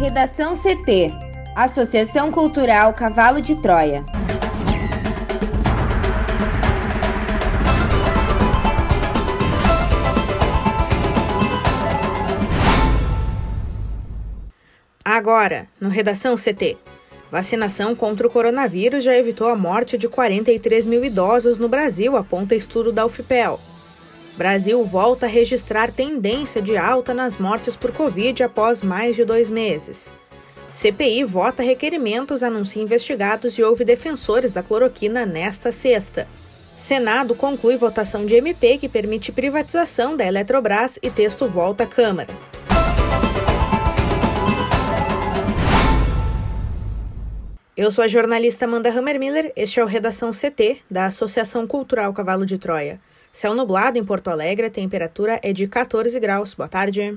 Redação CT Associação Cultural Cavalo de Troia. Agora, no Redação CT. Vacinação contra o coronavírus já evitou a morte de 43 mil idosos no Brasil, aponta estudo da UFPEL. Brasil volta a registrar tendência de alta nas mortes por Covid após mais de dois meses. CPI vota requerimentos, anuncia investigados e houve defensores da cloroquina nesta sexta. Senado conclui votação de MP que permite privatização da Eletrobras e texto volta à Câmara. Eu sou a jornalista Amanda Hammermiller, este é o Redação CT, da Associação Cultural Cavalo de Troia. Céu nublado em Porto Alegre, a temperatura é de 14 graus. Boa tarde.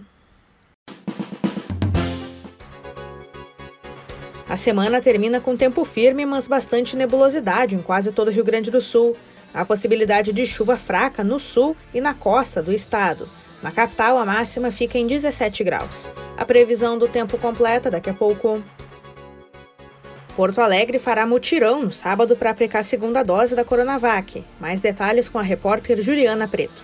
A semana termina com tempo firme, mas bastante nebulosidade em quase todo o Rio Grande do Sul. Há possibilidade de chuva fraca no sul e na costa do estado. Na capital, a máxima fica em 17 graus. A previsão do tempo completa daqui a pouco. Porto Alegre fará mutirão no sábado para aplicar a segunda dose da Coronavac. Mais detalhes com a repórter Juliana Preto.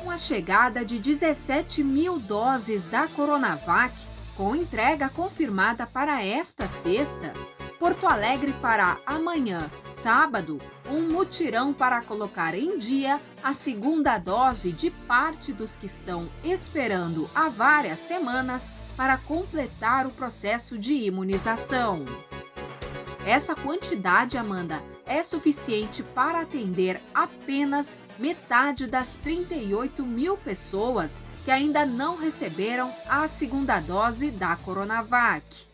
Com a chegada de 17 mil doses da Coronavac, com entrega confirmada para esta sexta, Porto Alegre fará amanhã, sábado, um mutirão para colocar em dia a segunda dose de parte dos que estão esperando há várias semanas para completar o processo de imunização. Essa quantidade, Amanda, é suficiente para atender apenas metade das 38 mil pessoas que ainda não receberam a segunda dose da Coronavac.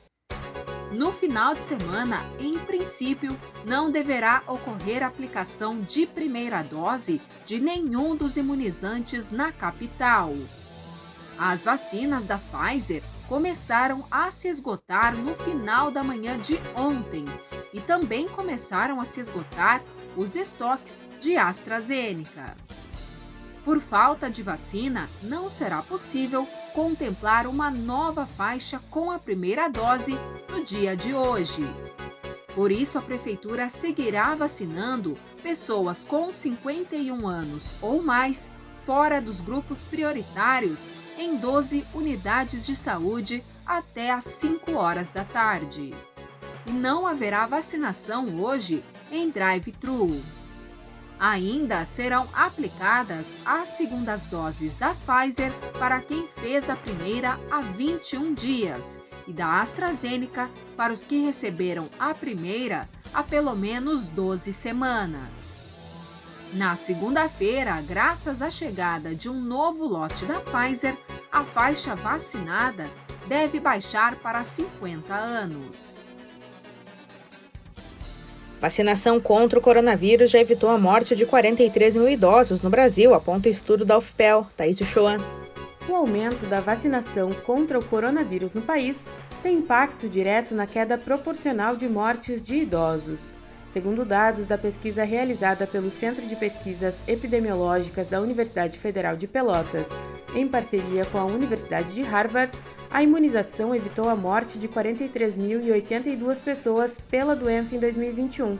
No final de semana, em princípio, não deverá ocorrer aplicação de primeira dose de nenhum dos imunizantes na capital. As vacinas da Pfizer começaram a se esgotar no final da manhã de ontem e também começaram a se esgotar os estoques de AstraZeneca. Por falta de vacina, não será possível contemplar uma nova faixa com a primeira dose no dia de hoje. Por isso, a Prefeitura seguirá vacinando pessoas com 51 anos ou mais fora dos grupos prioritários em 12 unidades de saúde até às 5 horas da tarde. Não haverá vacinação hoje em drive-thru. Ainda serão aplicadas as segundas doses da Pfizer para quem fez a primeira há 21 dias e da AstraZeneca para os que receberam a primeira há pelo menos 12 semanas. Na segunda-feira, graças à chegada de um novo lote da Pfizer, a faixa vacinada deve baixar para 50 anos. Vacinação contra o coronavírus já evitou a morte de 43 mil idosos no Brasil, aponta estudo da UFPEL. Thaís de Choan. O aumento da vacinação contra o coronavírus no país tem impacto direto na queda proporcional de mortes de idosos. Segundo dados da pesquisa realizada pelo Centro de Pesquisas Epidemiológicas da Universidade Federal de Pelotas, em parceria com a Universidade de Harvard, a imunização evitou a morte de 43.082 pessoas pela doença em 2021.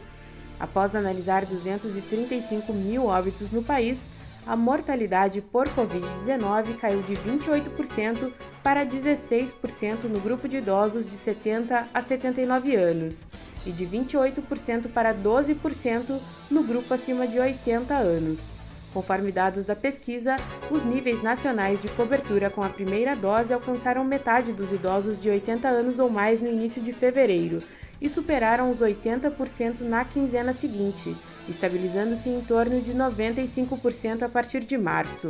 Após analisar 235 mil óbitos no país, a mortalidade por Covid-19 caiu de 28% para 16% no grupo de idosos de 70 a 79 anos e de 28% para 12% no grupo acima de 80 anos. Conforme dados da pesquisa, os níveis nacionais de cobertura com a primeira dose alcançaram metade dos idosos de 80 anos ou mais no início de fevereiro e superaram os 80% na quinzena seguinte, estabilizando-se em torno de 95% a partir de março.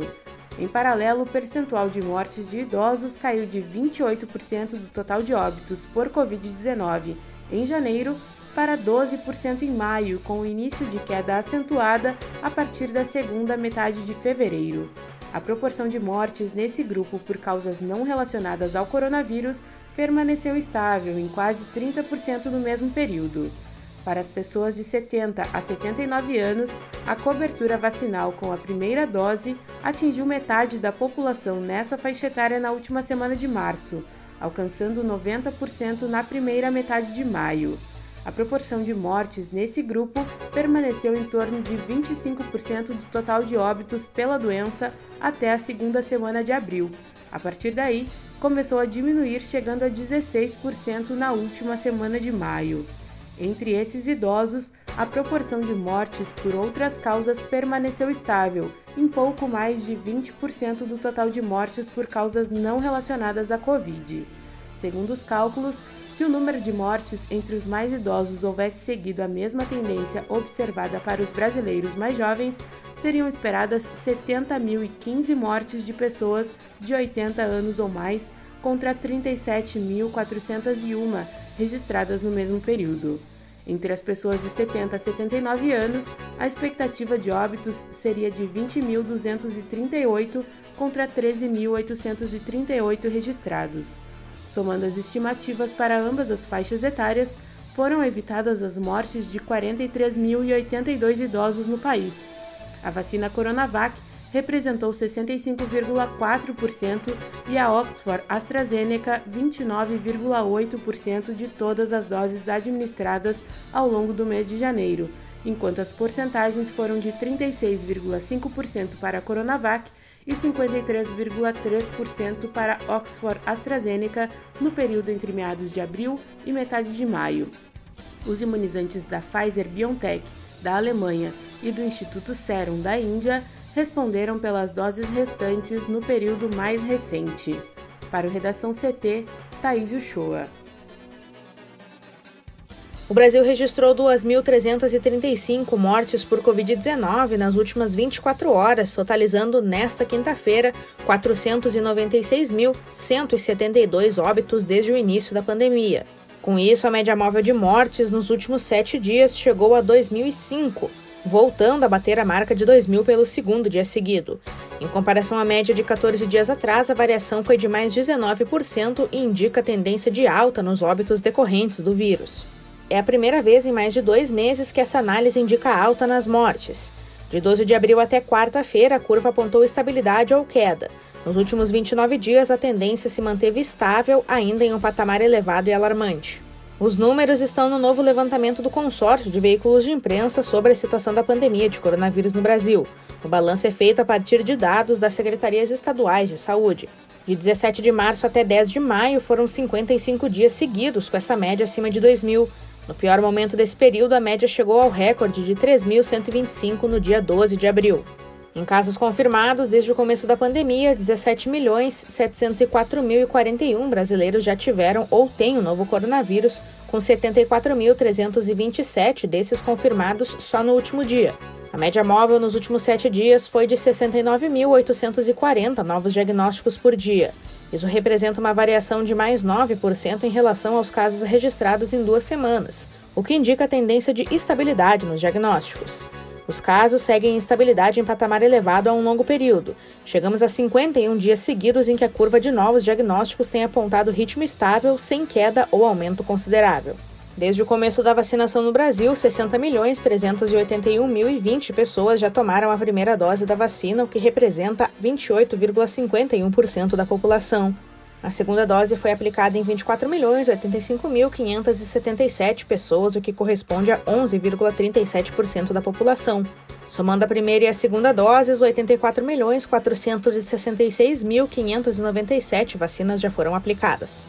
Em paralelo, o percentual de mortes de idosos caiu de 28% do total de óbitos por Covid-19 em janeiro para 12% em maio, com o início de queda acentuada a partir da segunda metade de fevereiro. A proporção de mortes nesse grupo por causas não relacionadas ao coronavírus permaneceu estável em quase 30% no mesmo período. Para as pessoas de 70 a 79 anos, a cobertura vacinal com a primeira dose atingiu metade da população nessa faixa etária na última semana de março, alcançando 90% na primeira metade de maio. A proporção de mortes nesse grupo permaneceu em torno de 25% do total de óbitos pela doença até a segunda semana de abril. A partir daí, começou a diminuir, chegando a 16% na última semana de maio. Entre esses idosos, a proporção de mortes por outras causas permaneceu estável, em pouco mais de 20% do total de mortes por causas não relacionadas à Covid. Segundo os cálculos, se o número de mortes entre os mais idosos houvesse seguido a mesma tendência observada para os brasileiros mais jovens, seriam esperadas 70.015 mortes de pessoas de 80 anos ou mais, contra 37.401 registradas no mesmo período. Entre as pessoas de 70 a 79 anos, a expectativa de óbitos seria de 20.238 contra 13.838 registrados. Somando as estimativas para ambas as faixas etárias, foram evitadas as mortes de 43.082 idosos no país. A vacina Coronavac representou 65,4% e a Oxford AstraZeneca 29,8% de todas as doses administradas ao longo do mês de janeiro, enquanto as porcentagens foram de 36,5% para a Coronavac e 53,3% para Oxford AstraZeneca no período entre meados de abril e metade de maio. Os imunizantes da Pfizer BioNTech, da Alemanha, e do Instituto Serum da Índia responderam pelas doses restantes no período mais recente. Para o Redação CT, Thaís Uchoa. O Brasil registrou 2.335 mortes por Covid-19 nas últimas 24 horas, totalizando nesta quinta-feira 496.172 óbitos desde o início da pandemia. Com isso, a média móvel de mortes nos últimos sete dias chegou a 2.005, voltando a bater a marca de 2 mil pelo segundo dia seguido. Em comparação à média de 14 dias atrás, a variação foi de mais 19% e indica tendência de alta nos óbitos decorrentes do vírus. É a primeira vez em mais de dois meses que essa análise indica alta nas mortes. De 12 de abril até quarta-feira, a curva apontou estabilidade ou queda. Nos últimos 29 dias, a tendência se manteve estável, ainda em um patamar elevado e alarmante. Os números estão no novo levantamento do consórcio de veículos de imprensa sobre a situação da pandemia de coronavírus no Brasil. O balanço é feito a partir de dados das secretarias estaduais de saúde. De 17 de março até 10 de maio foram 55 dias seguidos com essa média acima de 2 mil. No pior momento desse período, a média chegou ao recorde de 3.125 no dia 12 de abril. Em casos confirmados, desde o começo da pandemia, 17.704.041 brasileiros já tiveram ou têm o novo coronavírus, com 74.327 desses confirmados só no último dia. A média móvel nos últimos sete dias foi de 69.840 novos diagnósticos por dia. Isso representa uma variação de mais 9% em relação aos casos registrados em duas semanas, o que indica a tendência de estabilidade nos diagnósticos. Os casos seguem estabilidade em patamar elevado há um longo período. Chegamos a 51 dias seguidos em que a curva de novos diagnósticos tem apontado ritmo estável, sem queda ou aumento considerável. Desde o começo da vacinação no Brasil, 60 milhões 381 mil e 20 pessoas já tomaram a primeira dose da vacina, o que representa 28,51% da população. A segunda dose foi aplicada em 24 milhões 85 mil 577 pessoas, o que corresponde a 11,37% da população. Somando a primeira e a segunda doses, 84 milhões 466 mil 597 vacinas já foram aplicadas.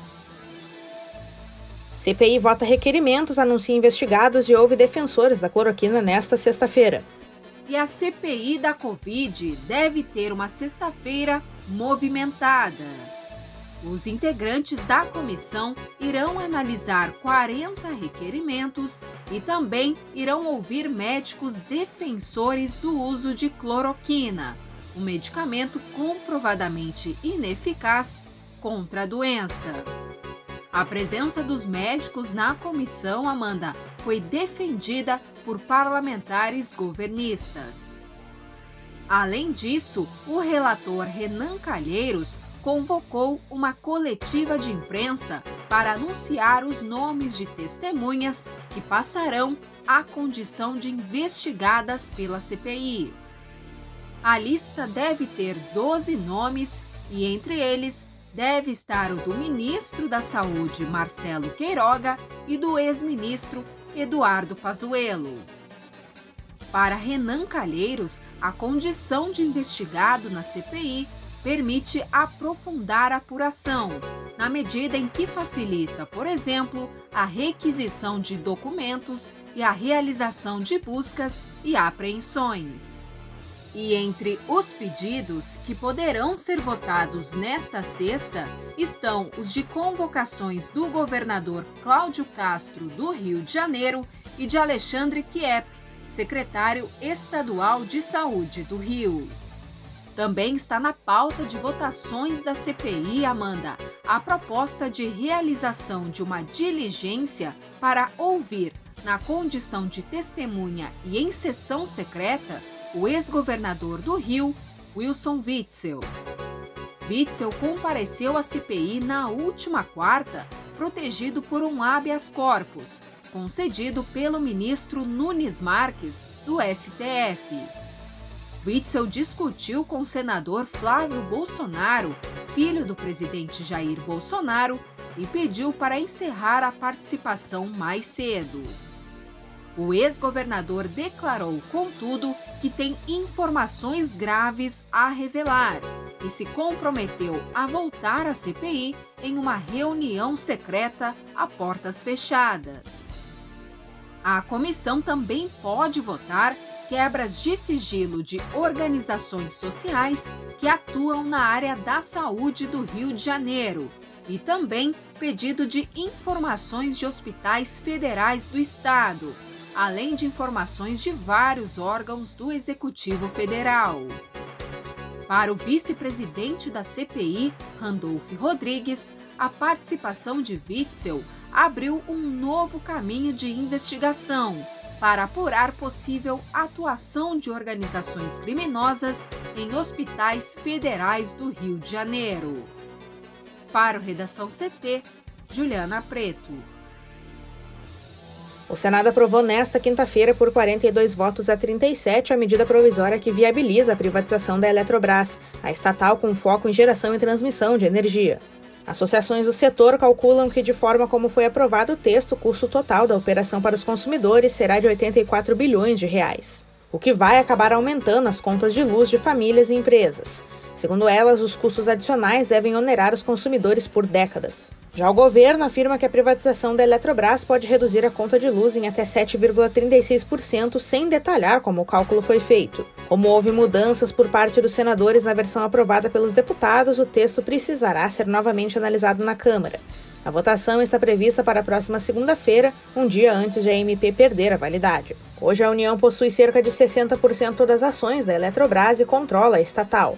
CPI vota requerimentos, anuncia investigados e ouve defensores da cloroquina nesta sexta-feira. E a CPI da Covid deve ter uma sexta-feira movimentada. Os integrantes da comissão irão analisar 40 requerimentos e também irão ouvir médicos defensores do uso de cloroquina, um medicamento comprovadamente ineficaz contra a doença. A presença dos médicos na comissão, Amanda, foi defendida por parlamentares governistas. Além disso, o relator Renan Calheiros convocou uma coletiva de imprensa para anunciar os nomes de testemunhas que passarão à condição de investigadas pela CPI. A lista deve ter 12 nomes e, entre eles, deve estar o do ministro da Saúde, Marcelo Queiroga, e do ex-ministro Eduardo Pazuello. Para Renan Calheiros, a condição de investigado na CPI permite aprofundar a apuração, na medida em que facilita, por exemplo, a requisição de documentos e a realização de buscas e apreensões. E entre os pedidos que poderão ser votados nesta sexta estão os de convocações do governador Cláudio Castro do Rio de Janeiro e de Alexandre Kiep, secretário estadual de Saúde do Rio. Também está na pauta de votações da CPI, Amanda, a proposta de realização de uma diligência para ouvir, na condição de testemunha e em sessão secreta, o ex-governador do Rio, Wilson Witzel. Witzel compareceu à CPI na última quarta, protegido por um habeas corpus, concedido pelo ministro Nunes Marques, do STF. Witzel discutiu com o senador Flávio Bolsonaro, filho do presidente Jair Bolsonaro, e pediu para encerrar a participação mais cedo. O ex-governador declarou, contudo, que tem informações graves a revelar e se comprometeu a voltar à CPI em uma reunião secreta a portas fechadas. A comissão também pode votar quebras de sigilo de organizações sociais que atuam na área da saúde do Rio de Janeiro e também pedido de informações de hospitais federais do estado, além de informações de vários órgãos do Executivo Federal. Para o vice-presidente da CPI, Randolph Rodrigues, a participação de Witzel abriu um novo caminho de investigação para apurar possível atuação de organizações criminosas em hospitais federais do Rio de Janeiro. Para o Redação CT, Juliana Preto. O Senado aprovou nesta quinta-feira, por 42 votos a 37, a medida provisória que viabiliza a privatização da Eletrobras, a estatal com foco em geração e transmissão de energia. Associações do setor calculam que, de forma como foi aprovado o texto, o custo total da operação para os consumidores será de 84 bilhões de reais, o que vai acabar aumentando as contas de luz de famílias e empresas. Segundo elas, os custos adicionais devem onerar os consumidores por décadas. Já o governo afirma que a privatização da Eletrobras pode reduzir a conta de luz em até 7,36%, sem detalhar como o cálculo foi feito. Como houve mudanças por parte dos senadores na versão aprovada pelos deputados, o texto precisará ser novamente analisado na Câmara. A votação está prevista para a próxima segunda-feira, um dia antes de a MP perder a validade. Hoje, a União possui cerca de 60% das ações da Eletrobras e controla a estatal.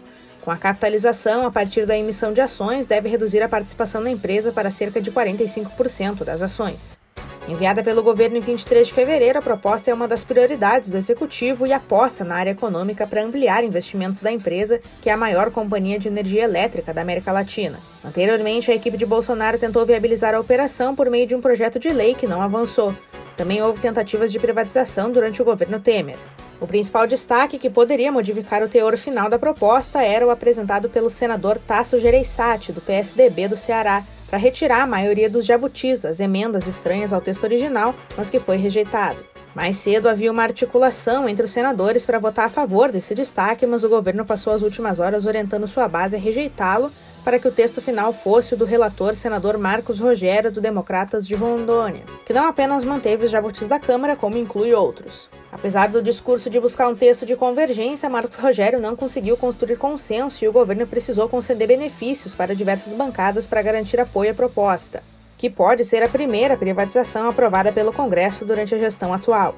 Com a capitalização a partir da emissão de ações, deve reduzir a participação da empresa para cerca de 45% das ações. Enviada pelo governo em 23 de fevereiro, a proposta é uma das prioridades do executivo e aposta na área econômica para ampliar investimentos da empresa, que é a maior companhia de energia elétrica da América Latina. Anteriormente, a equipe de Bolsonaro tentou viabilizar a operação por meio de um projeto de lei que não avançou. Também houve tentativas de privatização durante o governo Temer. O principal destaque que poderia modificar o teor final da proposta era o apresentado pelo senador Tasso Gereissati, do PSDB do Ceará, para retirar a maioria dos jabutis, as emendas estranhas ao texto original, mas que foi rejeitado. Mais cedo havia uma articulação entre os senadores para votar a favor desse destaque, mas o governo passou as últimas horas orientando sua base a rejeitá-lo para que o texto final fosse o do relator senador Marcos Rogério, do Democratas de Rondônia, que não apenas manteve os jabutis da Câmara, como inclui outros. Apesar do discurso de buscar um texto de convergência, Marcos Rogério não conseguiu construir consenso e o governo precisou conceder benefícios para diversas bancadas para garantir apoio à proposta, que pode ser a primeira privatização aprovada pelo Congresso durante a gestão atual.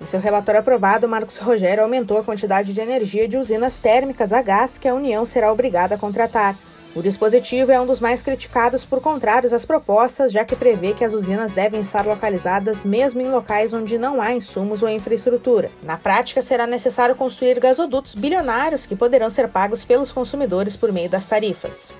Em seu relatório aprovado, Marcos Rogério aumentou a quantidade de energia de usinas térmicas a gás que a União será obrigada a contratar. O dispositivo é um dos mais criticados por contrários às propostas, já que prevê que as usinas devem estar localizadas mesmo em locais onde não há insumos ou infraestrutura. Na prática, será necessário construir gasodutos bilionários que poderão ser pagos pelos consumidores por meio das tarifas.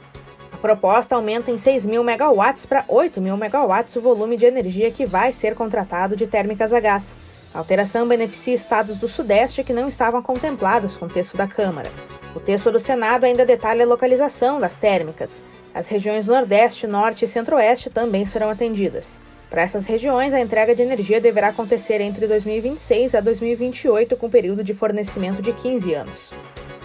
Proposta aumenta em 6 mil megawatts para 8 mil megawatts o volume de energia que vai ser contratado de térmicas a gás. A alteração beneficia estados do Sudeste que não estavam contemplados com o texto da Câmara. O texto do Senado ainda detalha a localização das térmicas. As regiões Nordeste, Norte e Centro-Oeste também serão atendidas. Para essas regiões, a entrega de energia deverá acontecer entre 2026 a 2028, com período de fornecimento de 15 anos.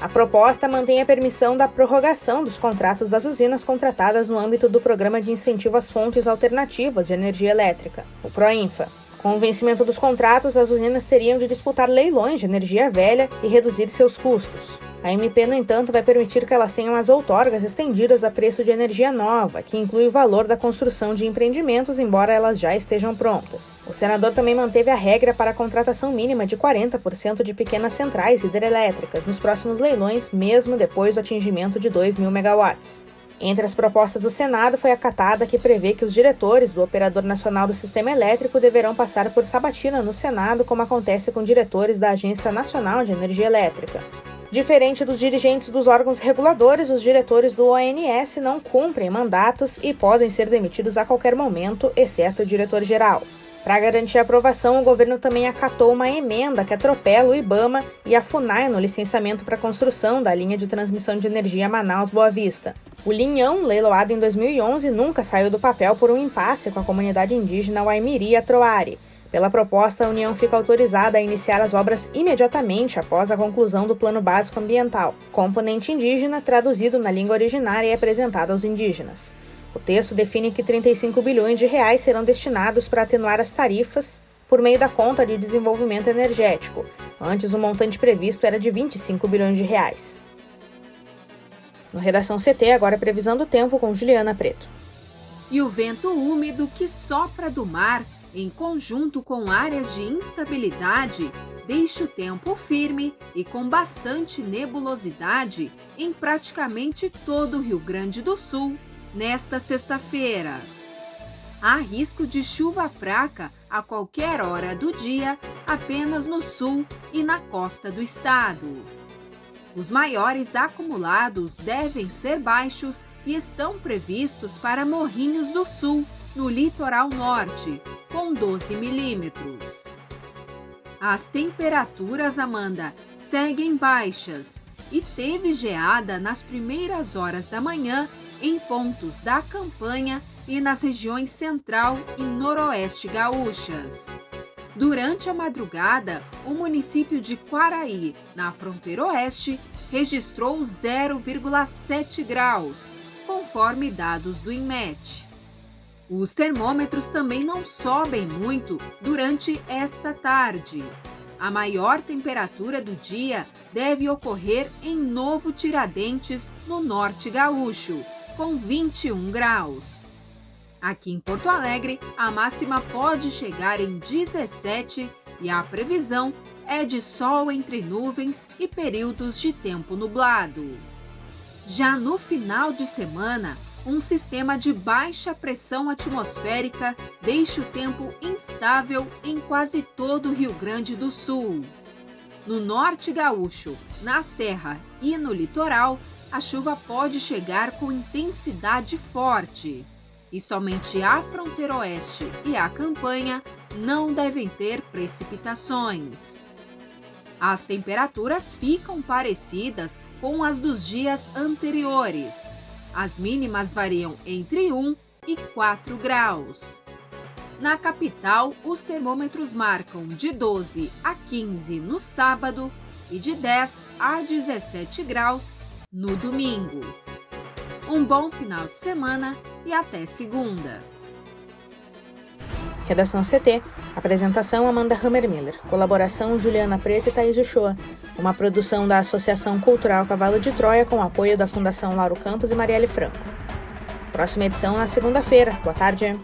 A proposta mantém a permissão da prorrogação dos contratos das usinas contratadas no âmbito do Programa de Incentivo às Fontes Alternativas de Energia Elétrica, o PROINFA. Com o vencimento dos contratos, as usinas teriam de disputar leilões de energia velha e reduzir seus custos. A MP, no entanto, vai permitir que elas tenham as outorgas estendidas a preço de energia nova, que inclui o valor da construção de empreendimentos, embora elas já estejam prontas. O senador também manteve a regra para a contratação mínima de 40% de pequenas centrais hidrelétricas nos próximos leilões, mesmo depois do atingimento de 2 mil megawatts. Entre as propostas do Senado foi acatada que prevê que os diretores do Operador Nacional do Sistema Elétrico deverão passar por sabatina no Senado, como acontece com diretores da Agência Nacional de Energia Elétrica. Diferente dos dirigentes dos órgãos reguladores, os diretores do ONS não cumprem mandatos e podem ser demitidos a qualquer momento, exceto o diretor-geral. Para garantir a aprovação, o governo também acatou uma emenda que atropela o IBAMA e a FUNAI no licenciamento para a construção da linha de transmissão de energia Manaus-Boa Vista. O linhão, leiloado em 2011, nunca saiu do papel por um impasse com a comunidade indígena Waimiri Atroari. Pela proposta, a União fica autorizada a iniciar as obras imediatamente após a conclusão do Plano Básico Ambiental, componente indígena traduzido na língua originária e apresentado aos indígenas. O texto define que 35 bilhões de reais serão destinados para atenuar as tarifas por meio da conta de desenvolvimento energético. Antes, o montante previsto era de 25 bilhões de reais. No Redação CT, agora previsão do tempo com Juliana Preto. E o vento úmido que sopra do mar em conjunto com áreas de instabilidade, deixa o tempo firme e com bastante nebulosidade em praticamente todo o Rio Grande do Sul nesta sexta-feira. Há risco de chuva fraca a qualquer hora do dia apenas no sul e na costa do estado. Os maiores acumulados devem ser baixos e estão previstos para Morrinhos do Sul, no litoral norte, com 12 milímetros. As temperaturas, Amanda, seguem baixas e teve geada nas primeiras horas da manhã em pontos da campanha e nas regiões central e noroeste gaúchas. Durante a madrugada, o município de Quaraí, na fronteira oeste, registrou 0,7 graus, conforme dados do INMET. Os termômetros também não sobem muito durante esta tarde. A maior temperatura do dia deve ocorrer em Novo Tiradentes, no norte gaúcho, com 21 graus. Aqui em Porto Alegre, a máxima pode chegar em 17 e a previsão é de sol entre nuvens e períodos de tempo nublado. Já no final de semana, um sistema de baixa pressão atmosférica deixa o tempo instável em quase todo o Rio Grande do Sul. No norte gaúcho, na serra e no litoral, a chuva pode chegar com intensidade forte. E somente a fronteira oeste e a campanha não devem ter precipitações. As temperaturas ficam parecidas com as dos dias anteriores as mínimas variam entre 1 e 4 graus. Na capital, os termômetros marcam de 12 a 15 no sábado e de 10 a 17 graus no domingo. Um bom final de semana e até segunda. Redação CT. Apresentação Amanda Hammermiller. Colaboração Juliana Preto e Thaís Uchoa. Uma produção da Associação Cultural Cavalo de Troia com apoio da Fundação Lauro Campos e Marielle Franco. Próxima edição na segunda-feira. Boa tarde.